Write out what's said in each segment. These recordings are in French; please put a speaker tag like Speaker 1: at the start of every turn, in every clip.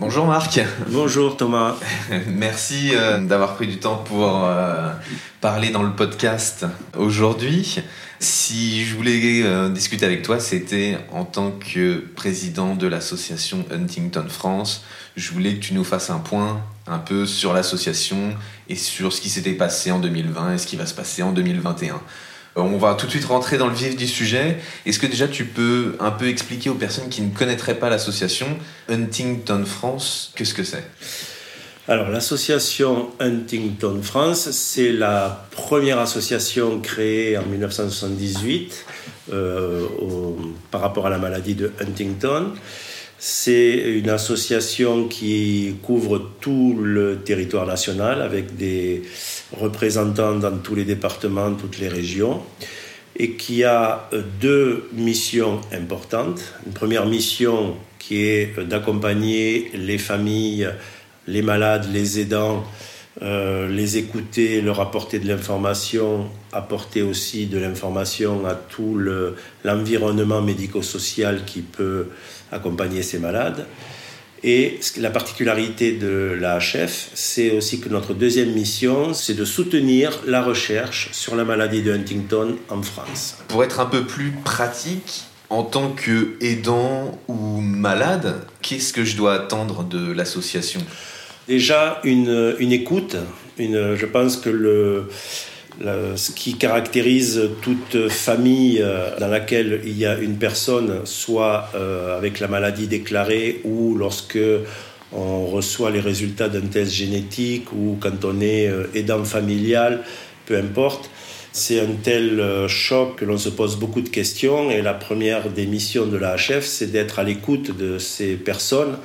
Speaker 1: Bonjour Marc.
Speaker 2: Bonjour Thomas.
Speaker 1: Merci euh, d'avoir pris du temps pour euh, parler dans le podcast aujourd'hui. Si je voulais euh, discuter avec toi, c'était en tant que président de l'association Huntington France. Je voulais que tu nous fasses un point un peu sur l'association et sur ce qui s'était passé en 2020 et ce qui va se passer en 2021. Euh, on va tout de suite rentrer dans le vif du sujet. Est-ce que déjà tu peux un peu expliquer aux personnes qui ne connaîtraient pas l'association Huntington France, qu'est-ce que c'est?
Speaker 2: Alors, l'association Huntington France, c'est la première association créée en 1978 euh, par rapport à la maladie de Huntington. C'est une association qui couvre tout le territoire national avec des représentants dans tous les départements, toutes les régions et qui a deux missions importantes. Une première mission qui est d'accompagner les familles, les malades, les aidants, euh, les écouter, leur apporter de l'information, apporter aussi de l'information à tout l'environnement médico-social qui peut accompagner ces malades. Et la particularité de la HF, c'est aussi que notre deuxième mission, c'est de soutenir la recherche sur la maladie de Huntington en France.
Speaker 1: Pour être un peu plus pratique, en tant que aidant ou malade, qu'est-ce que je dois attendre de l'association?
Speaker 2: Déjà une, une écoute. Une, je pense que le, ce qui caractérise toute famille euh, dans laquelle il y a une personne, soit euh, avec la maladie déclarée ou lorsque on reçoit les résultats d'un test génétique ou quand on est euh, aidant familial, peu importe. C'est un tel choc que l'on se pose beaucoup de questions et la première des missions de la HF, c'est d'être à l'écoute de ces personnes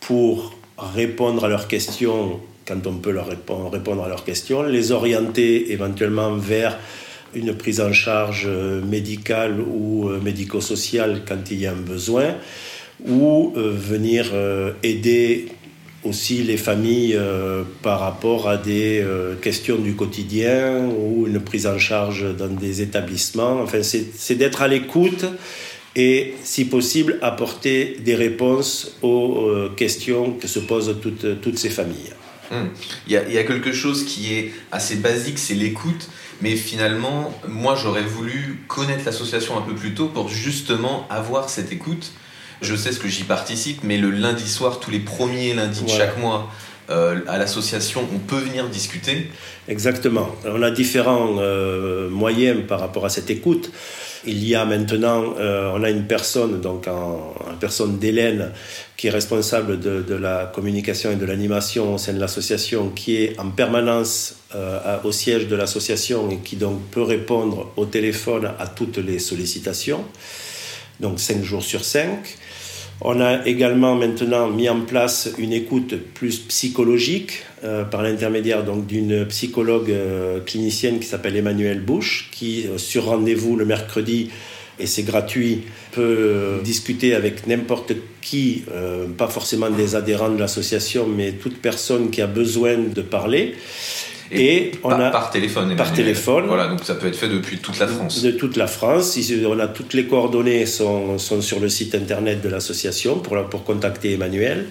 Speaker 2: pour répondre à leurs questions quand on peut leur répondre, à leurs questions, les orienter éventuellement vers une prise en charge euh, médicale ou euh, médico-sociale quand il y a un besoin, ou euh, venir aider aussi les familles par rapport à des questions du quotidien ou une prise en charge dans des établissements. Enfin, c'est d'être à l'écoute et, si possible, apporter des réponses aux questions que se posent toutes, toutes ces familles.
Speaker 1: Hmm. Il, y a, quelque chose qui est assez basique, c'est l'écoute. Mais finalement, moi, j'aurais voulu connaître l'association un peu plus tôt pour justement avoir cette écoute. Je sais ce que j'y participe, mais le lundi soir, tous les premiers lundis de chaque mois, euh, à l'association, on peut venir discuter.
Speaker 2: Exactement. On a différents euh, moyens par rapport à cette écoute. Il y a maintenant, euh, on a une personne, donc en, personne d'Hélène, qui est responsable de, la communication et de l'animation au sein de l'association, qui est en permanence euh, au siège de l'association et qui donc peut répondre au téléphone à toutes les sollicitations, donc 5 jours sur 5. On a également maintenant mis en place une écoute plus psychologique euh, par l'intermédiaire d'une psychologue euh, clinicienne qui s'appelle Emmanuelle Bush, qui euh, sur rendez-vous le mercredi et c'est gratuit peut discuter avec n'importe qui, pas forcément des adhérents de l'association, mais toute personne qui a besoin de parler.
Speaker 1: Et, on par, a par téléphone.
Speaker 2: Par téléphone.
Speaker 1: Voilà, donc ça peut être fait depuis toute la France.
Speaker 2: De toute la France. On a toutes les coordonnées sont, sont sur le site internet de l'association pour, pour contacter Emmanuel.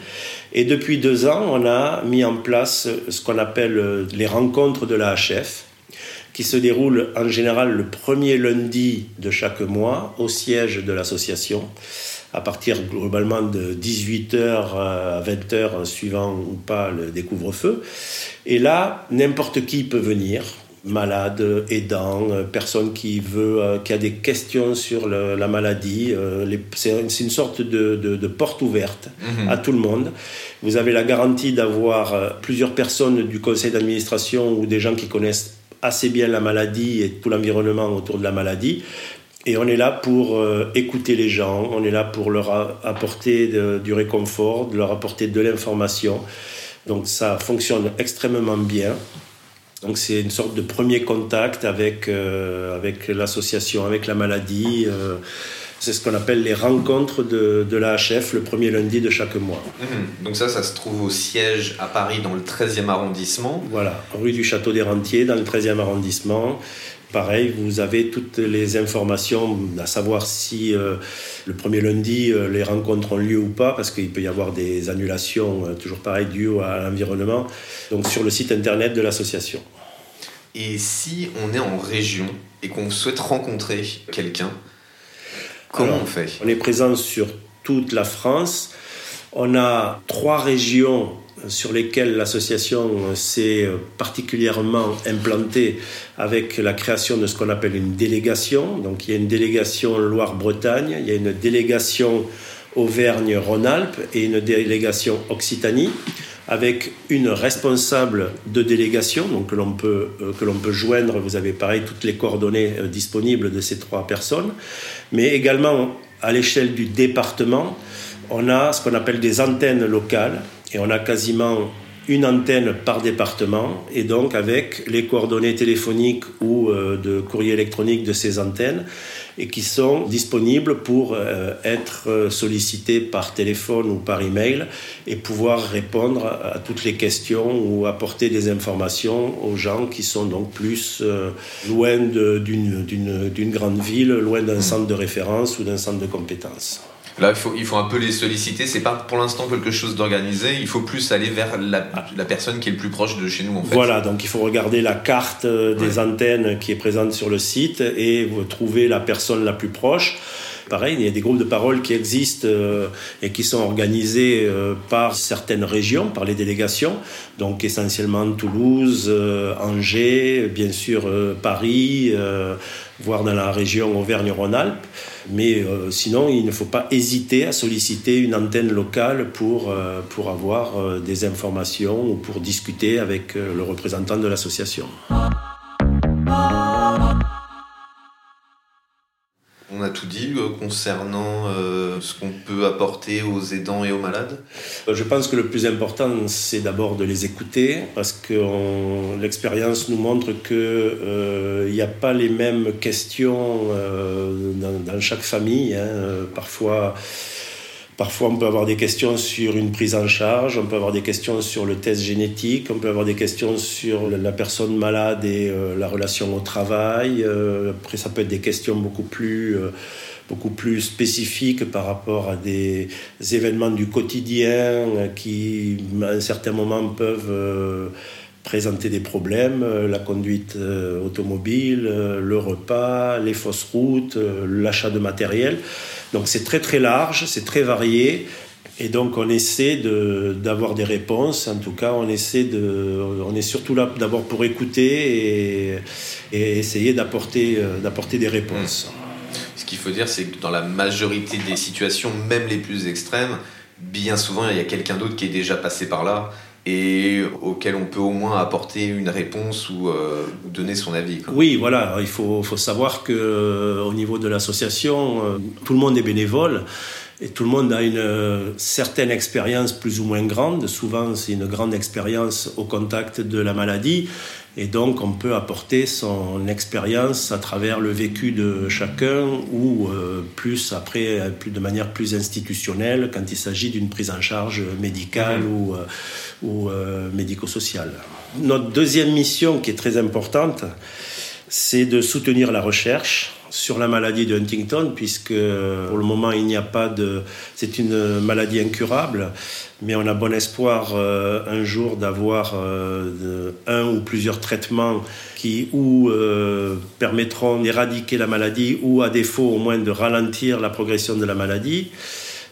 Speaker 2: Et depuis deux ans, on a mis en place ce qu'on appelle les rencontres de la HF, qui se déroulent en général le premier lundi de chaque mois au siège de l'association à partir globalement de 18h à 20h, suivant ou pas le découvre-feu. Et là, n'importe qui peut venir, malade, aidant, personne qui veut, euh, qui a des questions sur la maladie. Euh, c'est une sorte de, porte ouverte mhm. à tout le monde. Vous avez la garantie d'avoir euh, plusieurs personnes du conseil d'administration ou des gens qui connaissent assez bien la maladie et tout l'environnement autour de la maladie. Et on est là pour écouter les gens, on est là pour leur apporter du réconfort, de leur apporter de l'information. Donc ça fonctionne extrêmement bien. Donc c'est une sorte de premier contact avec, euh, avec l'association, avec la maladie. Euh, c'est ce qu'on appelle les rencontres de, de l'AHF le premier lundi de chaque mois.
Speaker 1: Mhm. Donc ça, ça se trouve au siège à Paris dans le 13e arrondissement.
Speaker 2: Voilà, rue du Château des Rentiers dans le 13e arrondissement. Pareil, vous avez toutes les informations, à savoir si euh, le premier lundi les rencontres ont lieu ou pas, parce qu'il peut y avoir des annulations, toujours pareil, dues à l'environnement. Donc sur le site internet de l'association.
Speaker 1: Et si on est en région et qu'on souhaite rencontrer quelqu'un, comment on fait?
Speaker 2: On est présent sur toute la France. On a trois régions sur lesquelles l'association s'est particulièrement implantée avec la création de ce qu'on appelle une délégation. Donc il y a une délégation Loire-Bretagne, il y a une délégation Auvergne-Rhône-Alpes et une délégation Occitanie avec une responsable de délégation, donc que l'on peut, euh, que l'on peut joindre. Vous avez pareil toutes les coordonnées euh, disponibles de ces trois personnes, mais également à l'échelle du département, on a ce qu'on appelle des antennes locales et on a quasiment une antenne par département et donc avec les coordonnées téléphoniques ou euh, de courrier électronique de ces antennes et qui sont disponibles pour euh, être euh, sollicités par téléphone ou par email et pouvoir répondre à toutes les questions ou apporter des informations aux gens qui sont donc plus loin d'une grande ville, loin d'un centre de référence ou d'un centre de compétences.
Speaker 1: Là, il faut, il faut un peu les solliciter. C'est pas pour l'instant quelque chose d'organisé. Il faut plus aller vers la, la, personne qui est le plus proche de chez nous, en fait.
Speaker 2: Voilà, donc il faut regarder la carte euh, des antennes qui est présente sur le site et vous trouver la personne la plus proche. Pareil, il y a des groupes de parole qui existent euh, et qui sont organisés euh, par certaines régions, par les délégations, donc essentiellement Toulouse, Angers, bien sûr Paris, voire dans la région Auvergne-Rhône-Alpes. Mais euh, sinon, il ne faut pas hésiter à solliciter une antenne locale pour, euh, pour avoir euh, des informations ou pour discuter avec le représentant de l'association.
Speaker 1: Euh, concernant euh, ce qu'on peut apporter aux aidants et aux malades?
Speaker 2: Euh, Je pense que le plus important, c'est d'abord de les écouter, parce que l'expérience nous montre qu'il n'y a pas les mêmes questions dans, chaque famille. Hein. Parfois, Parfois, on peut avoir des questions sur une prise en charge, on peut avoir des questions sur le test génétique, on peut avoir des questions sur la personne malade et la relation au travail. Après, ça peut être des questions beaucoup plus, beaucoup plus spécifiques par rapport à des événements du quotidien qui, à un certain moment, peuvent présenter des problèmes, la conduite automobile, le repas, les fausses routes, l'achat de matériel. Donc c'est très très large, c'est très varié. Et donc on essaie d'avoir des réponses. En tout cas, on essaie de, on est surtout là d'abord pour écouter et, et essayer d'apporter d'apporter des réponses.
Speaker 1: Ce qu'il faut dire, c'est que dans la majorité des situations, même les plus extrêmes, bien souvent il y a quelqu'un d'autre qui est déjà passé par là et auquel on peut au moins apporter une réponse ou euh, donner son avis.
Speaker 2: Oui, voilà, il faut, faut savoir que euh, au niveau de l'association, euh, tout le monde est bénévole. Et tout le monde a une certaine expérience plus ou moins grande. Souvent, c'est une grande expérience au contact de la maladie. Et donc, on peut apporter son expérience à travers le vécu de chacun ou euh, plus après, plus, de manière plus institutionnelle quand il s'agit d'une prise en charge médicale mmh. ou, euh, ou euh, médico-sociale. Notre deuxième mission qui est très importante, c'est de soutenir la recherche sur la maladie de Huntington, puisque pour le moment il n'y a pas de... C'est une maladie incurable, mais on a bon espoir euh, un jour d'avoir euh, un ou plusieurs traitements qui ou euh, permettront d'éradiquer la maladie ou à défaut au moins de ralentir la progression de la maladie.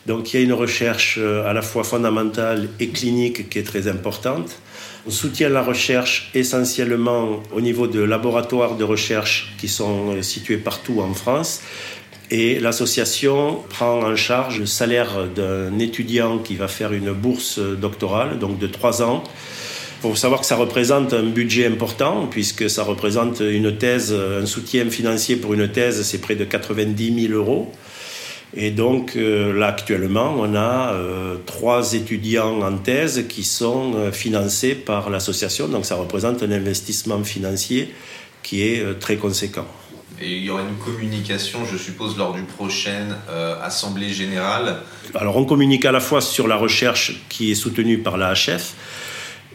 Speaker 2: Donc il y a une recherche à la fois fondamentale et clinique qui est très importante. On soutient la recherche essentiellement au niveau de laboratoires de recherche qui sont situés partout en France. Et l'association prend en charge le salaire d'un étudiant qui va faire une bourse doctorale, donc de trois ans. Il faut savoir que ça représente un budget important, puisque ça représente une thèse, un soutien financier pour une thèse, c'est près de 90 000 euros. Et donc euh, là actuellement, on a euh, trois étudiants en thèse qui sont euh, financés par l'association. Donc ça représente un investissement financier qui est très conséquent.
Speaker 1: Et il y aura une communication, je suppose, lors du prochaine Assemblée générale
Speaker 2: Alors on communique à la fois sur la recherche qui est soutenue par la HF,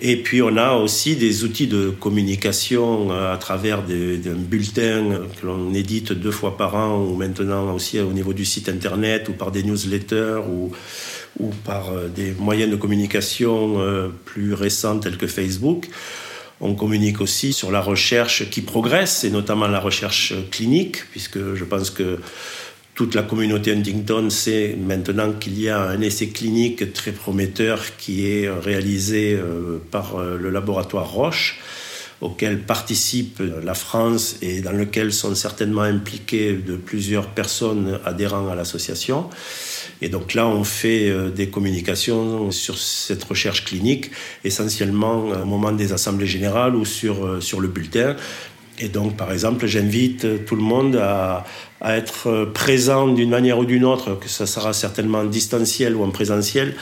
Speaker 2: et puis on a aussi des outils de communication euh, à travers des, bulletins que l'on édite deux fois par an ou maintenant aussi au niveau du site internet ou par des newsletters ou, ou par euh, des moyens de communication euh, plus récents tels que Facebook. On communique aussi sur la recherche qui progresse et notamment la recherche clinique puisque je pense que toute la communauté Huntington sait maintenant qu'il y a un essai clinique très prometteur qui est réalisé euh, par euh, le laboratoire Roche auquel participe la France et dans lequel sont certainement impliquées de plusieurs personnes adhérentes à l'association. Et donc là, on fait euh, des communications sur cette recherche clinique, essentiellement au moment des assemblées générales ou sur, sur le bulletin. Et donc, par exemple, j'invite tout le monde à, à être présent d'une manière ou d'une autre, que ça sera certainement en distanciel ou en présentiel,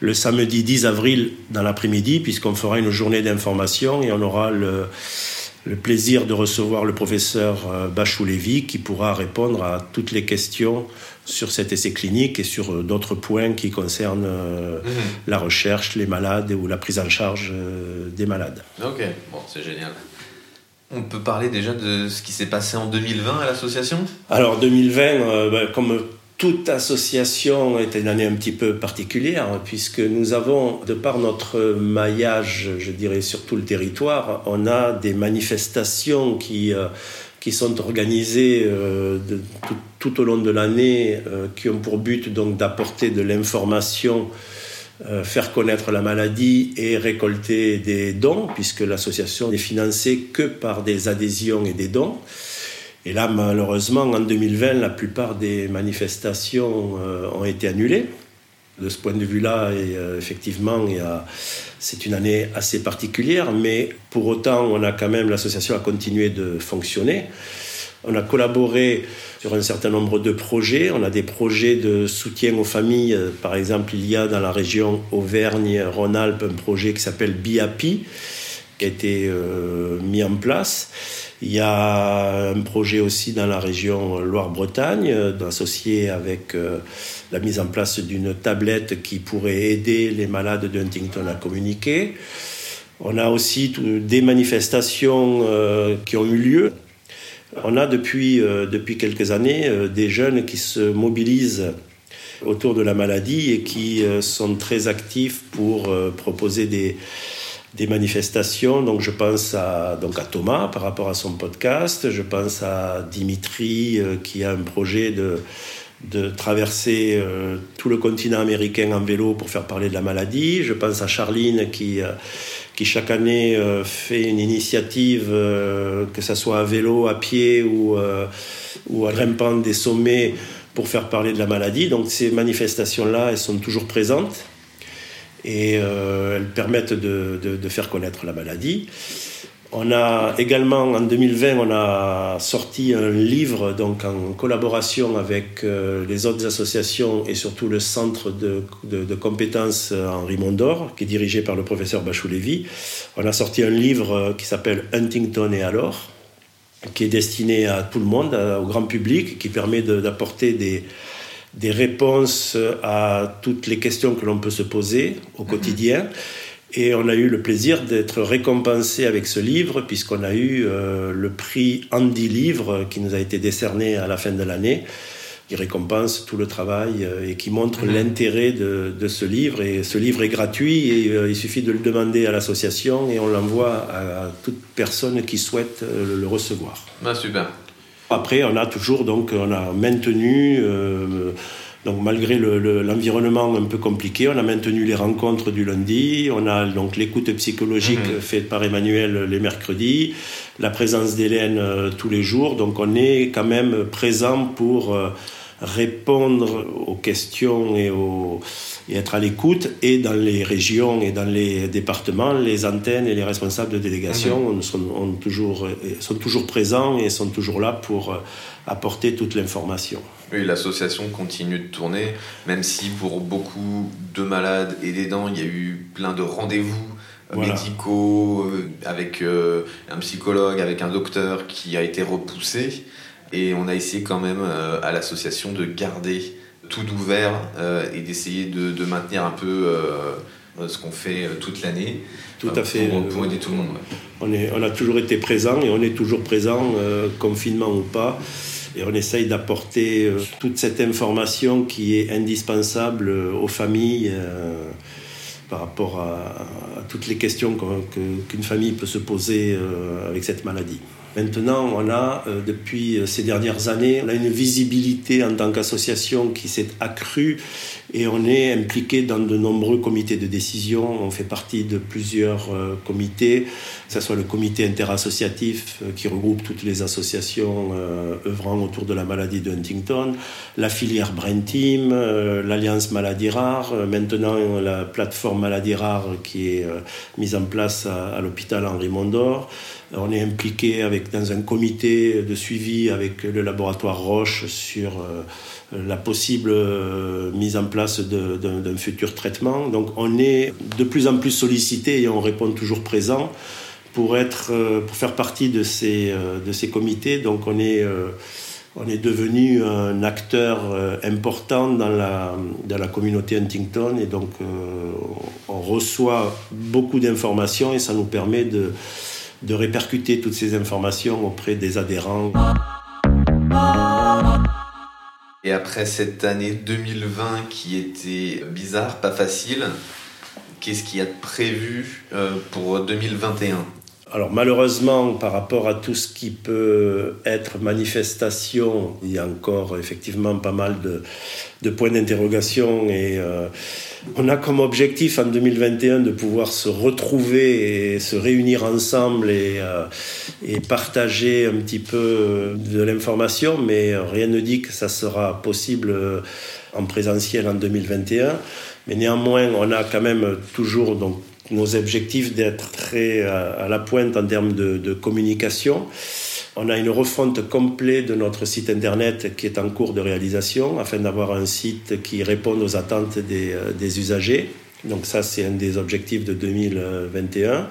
Speaker 2: le samedi 10 avril dans l'après-midi, puisqu'on fera une journée d'information et on aura le, le, plaisir de recevoir le professeur euh, Bachou-Lévy qui pourra répondre à toutes les questions sur cet essai clinique et sur euh, d'autres points qui concernent euh, mhm. la recherche, les malades ou la prise en charge des malades.
Speaker 1: Ok, bon, c'est génial. On peut parler déjà de ce qui s'est passé en 2020 à l'association?
Speaker 2: Alors 2020, euh, ben, comme toute association est une année un petit peu particulière, puisque nous avons, de par notre maillage, je dirais, sur tout le territoire, on a des manifestations qui, euh, sont organisées euh, tout, au long de l'année, qui ont pour but donc d'apporter de l'information faire connaître la maladie et récolter des dons, puisque l'association n'est financée que par des adhésions et des dons. Et là, malheureusement, en 2020, la plupart des manifestations euh, ont été annulées. De ce point de vue-là, euh, effectivement, c'est une année assez particulière, mais pour autant, on a quand même, l'association a continué de fonctionner. On a collaboré sur un certain nombre de projets. On a des projets de soutien aux familles. Par exemple, il y a dans la région Auvergne-Rhône-Alpes un projet qui s'appelle BIAPI, qui a été euh, mis en place. Il y a un projet aussi dans la région Loire-Bretagne, associé avec euh, la mise en place d'une tablette qui pourrait aider les malades de Huntington à communiquer. On a aussi des manifestations euh, qui ont eu lieu on a depuis, euh, depuis quelques années euh, des jeunes qui se mobilisent autour de la maladie et qui euh, sont très actifs pour proposer des, des manifestations. Donc je pense à, donc à Thomas par rapport à son podcast, je pense à Dimitri qui a un projet de, de traverser tout le continent américain en vélo pour faire parler de la maladie, je pense à Charline qui qui chaque année euh, fait une initiative, euh, que ce soit à vélo, à pied ou, euh, ou à grimpant des sommets pour faire parler de la maladie. Donc ces manifestations-là, elles sont toujours présentes et elles permettent de, faire connaître la maladie. On a également, en 2020, on a sorti un livre donc en collaboration avec euh, les autres associations et surtout le centre de, compétences Henri Mondor, qui est dirigé par le professeur Bachou-Lévy. On a sorti un livre euh, qui s'appelle Huntington et alors, qui est destiné à tout le monde, au grand public, qui permet d'apporter des, des réponses à toutes les questions que l'on peut se poser au quotidien. Et on a eu le plaisir d'être récompensé avec ce livre, puisqu'on a eu euh, le prix Andy Livre qui nous a été décerné à la fin de l'année, qui récompense tout le travail euh, et qui montre mhm. l'intérêt de, de, ce livre. Et ce livre est gratuit et euh, il suffit de le demander à l'association et on l'envoie à, toute personne qui souhaite le recevoir.
Speaker 1: Ah, super.
Speaker 2: Après, on a toujours donc on a maintenu donc malgré l'environnement un peu compliqué, on a maintenu les rencontres du lundi, on a donc l'écoute psychologique mhm. faite par Emmanuel les mercredis, la présence d'Hélène euh, tous les jours, donc on est quand même présent pour euh, répondre aux questions et, être à l'écoute. Et dans les régions et dans les départements, les antennes et les responsables de délégation sont, toujours, sont toujours présents et sont toujours là pour euh, apporter toute l'information.
Speaker 1: Oui, l'association continue de tourner, même si pour beaucoup de malades et d'aidants, il y a eu plein de rendez-vous euh, médicaux euh, avec euh, un psychologue, avec un docteur qui a été repoussé. Et on a essayé quand même à l'association de garder tout ouvert et d'essayer de, maintenir un peu ce qu'on fait toute l'année.
Speaker 2: Tout à fait.
Speaker 1: Pour, aider tout le monde.
Speaker 2: On, est, on a toujours été présent et on est toujours présent, confinement ou pas. Et on essaye d'apporter euh, toute cette information qui est indispensable euh, aux familles euh, par rapport à, toutes les questions qu'une famille peut se poser avec cette maladie. Maintenant, on a, depuis ces dernières années, on a une visibilité en tant qu'association qui s'est accrue et on est impliqué dans de nombreux comités de décision. On fait partie de plusieurs euh, comités, que ce soit le comité interassociatif euh, qui regroupe toutes les associations euh, œuvrant autour de la maladie de Huntington, la filière Brain Team, l'Alliance Maladie Rare, maintenant la plateforme Maladie Rare qui est mise en place à, l'hôpital Henri Mondor. On est impliqué avec, dans un comité de suivi avec le laboratoire Roche sur la possible mise en place d'un futur traitement. Donc on est de plus en plus sollicité et on répond toujours présent pour, être, euh, pour faire partie de ces, euh, de ces comités. Donc on est, on est devenu un acteur important dans la, dans la communauté Huntington et donc on reçoit beaucoup d'informations et ça nous permet de, de répercuter toutes ces informations auprès des adhérents.
Speaker 1: Et après cette année 2020 qui était bizarre, pas facile, qu'est-ce qu'il y a de prévu euh, pour 2021
Speaker 2: alors malheureusement, par rapport à tout ce qui peut être manifestation, il y a encore effectivement pas mal de, points d'interrogation et euh, on a comme objectif en 2021 de pouvoir se retrouver et se réunir ensemble et, euh, et partager un petit peu de l'information, mais rien ne dit que ça sera possible en présentiel en 2021. Mais néanmoins, on a quand même toujours nos objectifs d'être très à, la pointe en termes de, communication. On a une refonte complète de notre site internet qui est en cours de réalisation afin d'avoir un site qui réponde aux attentes des, euh, des usagers. Donc ça, c'est un des objectifs de 2021. Mhm.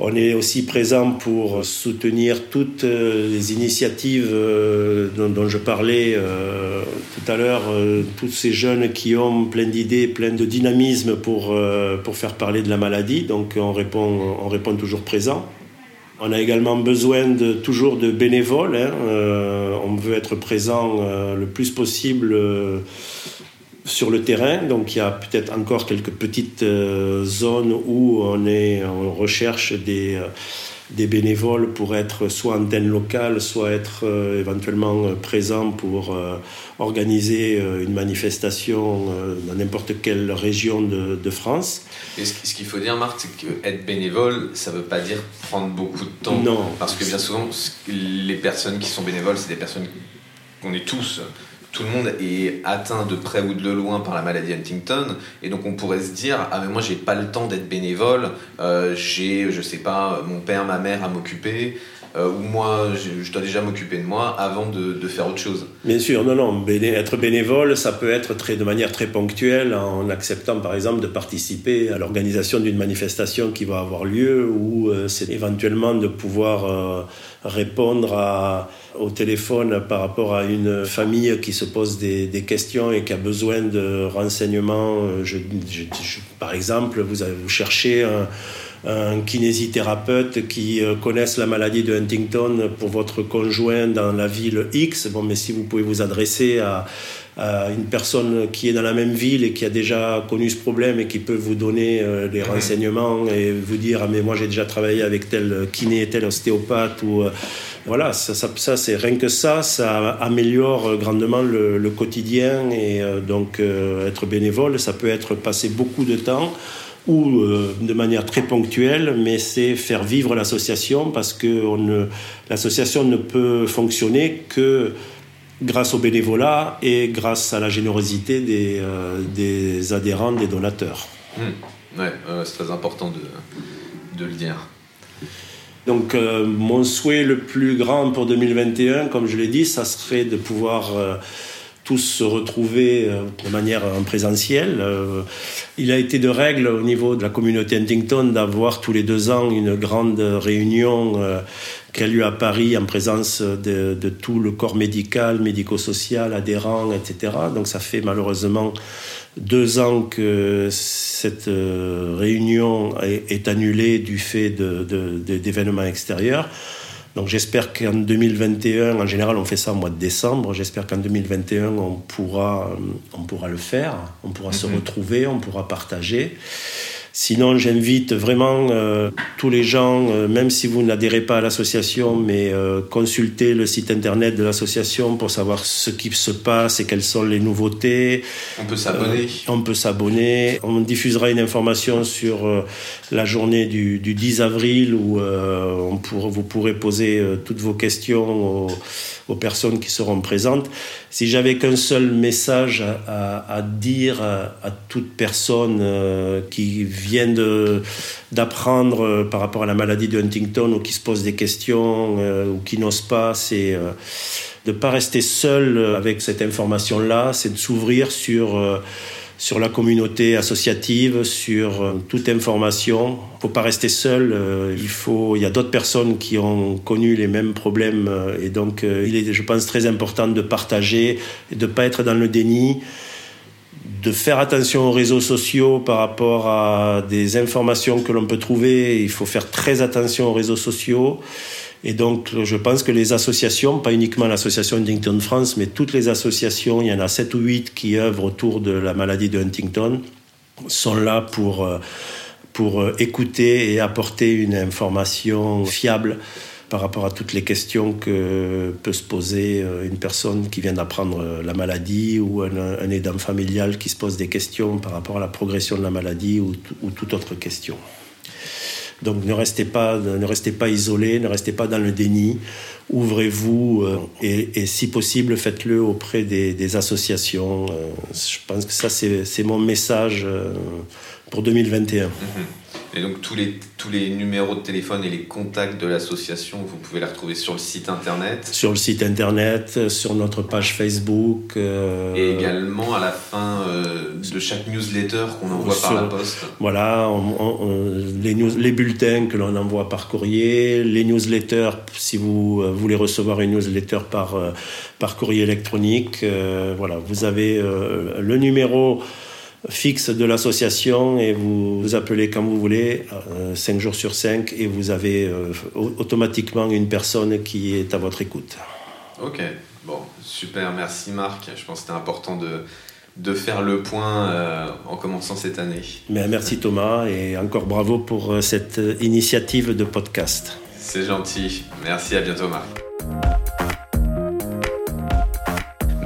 Speaker 2: On est aussi présent pour soutenir toutes euh, les initiatives euh, dont, je parlais euh, tout à l'heure, tous ces jeunes qui ont plein d'idées, plein de dynamisme pour, pour faire parler de la maladie. Donc on répond, on répond toujours présent. On a également besoin de, toujours de bénévoles. Hein. on veut être présent le plus possible sur le terrain. Donc il y a peut-être encore quelques petites euh, zones où on, est, on recherche des, euh, des bénévoles pour être soit antenne locale, soit être euh, éventuellement présent pour organiser une manifestation dans n'importe quelle région de, de France.
Speaker 1: Et ce, qu'il faut dire, Marc, c'est qu'être bénévole, ça ne veut pas dire prendre beaucoup de temps.
Speaker 2: Non.
Speaker 1: Parce que bien souvent, les personnes qui sont bénévoles, c'est des personnes qu'on est tous tout le monde est atteint de près ou de loin par la maladie Huntington et donc on pourrait se dire ah mais moi j'ai pas le temps d'être bénévole euh, j'ai je sais pas mon père ma mère à m'occuper euh, où moi je, dois déjà m'occuper de moi avant de, faire autre chose.
Speaker 2: Bien sûr, non, non. être bénévole, ça peut être très, de manière très ponctuelle en acceptant par exemple de participer à l'organisation d'une manifestation qui va avoir lieu ou euh, c'est éventuellement de pouvoir répondre à, au téléphone par rapport à une famille qui se pose des, des questions et qui a besoin de renseignements. Je, par exemple, vous, vous cherchez un un kinésithérapeute qui euh, connaisse la maladie de Huntington pour votre conjoint dans la ville X. Bon, mais si vous pouvez vous adresser à, une personne qui est dans la même ville et qui a déjà connu ce problème et qui peut vous donner euh, des renseignements et vous dire ah, mais moi j'ai déjà travaillé avec tel kiné, tel ostéopathe ou euh, voilà, ça, ça, c'est rien que ça, ça améliore grandement le, quotidien et donc être bénévole, ça peut être passer beaucoup de temps ou euh, de manière très ponctuelle, mais c'est faire vivre l'association parce que l'association ne peut fonctionner que grâce au bénévolat et grâce à la générosité des, euh, adhérents, des donateurs.
Speaker 1: Mmh. Ouais, c'est très important de le dire.
Speaker 2: Donc euh, mon souhait le plus grand pour 2021, comme je l'ai dit, ça serait de pouvoir tous se retrouver euh, de manière en présentiel. Euh, il a été de règle au niveau de la communauté Huntington d'avoir tous les deux ans une grande réunion euh, qui a lieu à Paris en présence de, tout le corps médical, médico-social, adhérents, etc. Donc ça fait malheureusement deux ans que cette réunion est, annulée du fait d'événements extérieurs. Donc j'espère qu'en 2021, en général on fait ça au mois de décembre, j'espère qu'en 2021 on pourra, on pourra le faire, on pourra se mhm. retrouver, on pourra partager. Sinon, j'invite vraiment euh, tous les gens, euh, même si vous n'adhérez pas à l'association, mais euh, consultez le site internet de l'association pour savoir ce qui se passe et quelles sont les nouveautés.
Speaker 1: On peut s'abonner.
Speaker 2: on peut s'abonner. On diffusera une information sur la journée du, du 10 avril où on pour, vous pourrez poser toutes vos questions aux, aux, personnes qui seront présentes. Si j'avais qu'un seul message à, à, dire à, à toute personne qui viennent d'apprendre euh, par rapport à la maladie de Huntington ou qui se posent des questions euh, ou qui n'osent pas, c'est euh, de ne pas rester seul avec cette information-là, c'est de s'ouvrir sur, sur la communauté associative, sur toute information. Il ne faut pas rester seul, il, faut, il y a d'autres personnes qui ont connu les mêmes problèmes et donc il est, je pense, très important de partager et de ne pas être dans le déni de faire attention aux réseaux sociaux par rapport à des informations que l'on peut trouver. Il faut faire très attention aux réseaux sociaux. Et donc, je pense que les associations, pas uniquement l'association Huntington France, mais toutes les associations, il y en a 7 ou 8 qui œuvrent autour de la maladie de Huntington, sont là pour, euh, pour euh, écouter et apporter une information fiable par rapport à toutes les questions que peut se poser euh, une personne qui vient d'apprendre euh, la maladie ou un, aidant familial qui se pose des questions par rapport à la progression de la maladie ou, toute autre question. Donc ne restez pas, ne restez pas isolés, ne restez pas dans le déni. Ouvrez-vous euh, et, si possible, faites-le auprès des, associations. je pense que ça, c'est mon message pour 2021.
Speaker 1: Et donc tous les, tous les numéros de téléphone et les contacts de l'association, vous pouvez les retrouver sur le site internet
Speaker 2: Sur le site internet, sur notre page Facebook.
Speaker 1: Euh, et également à la fin euh, de chaque newsletter qu'on envoie par la poste.
Speaker 2: Voilà, les, news, les bulletins que l'on envoie par courrier, les newsletters, si vous euh, voulez recevoir une newsletter par, par courrier électronique. voilà, vous avez le numéro fixe de l'association et vous, vous appelez quand vous voulez, 5 euh, jours sur 5, et vous avez euh, automatiquement une personne qui est à votre écoute.
Speaker 1: Ok, bon, super, merci Marc. Je pense que c'était important de, de faire le point euh, en commençant cette année.
Speaker 2: Mais merci Thomas et encore bravo pour cette initiative de podcast.
Speaker 1: C'est gentil. Merci, à bientôt Marc.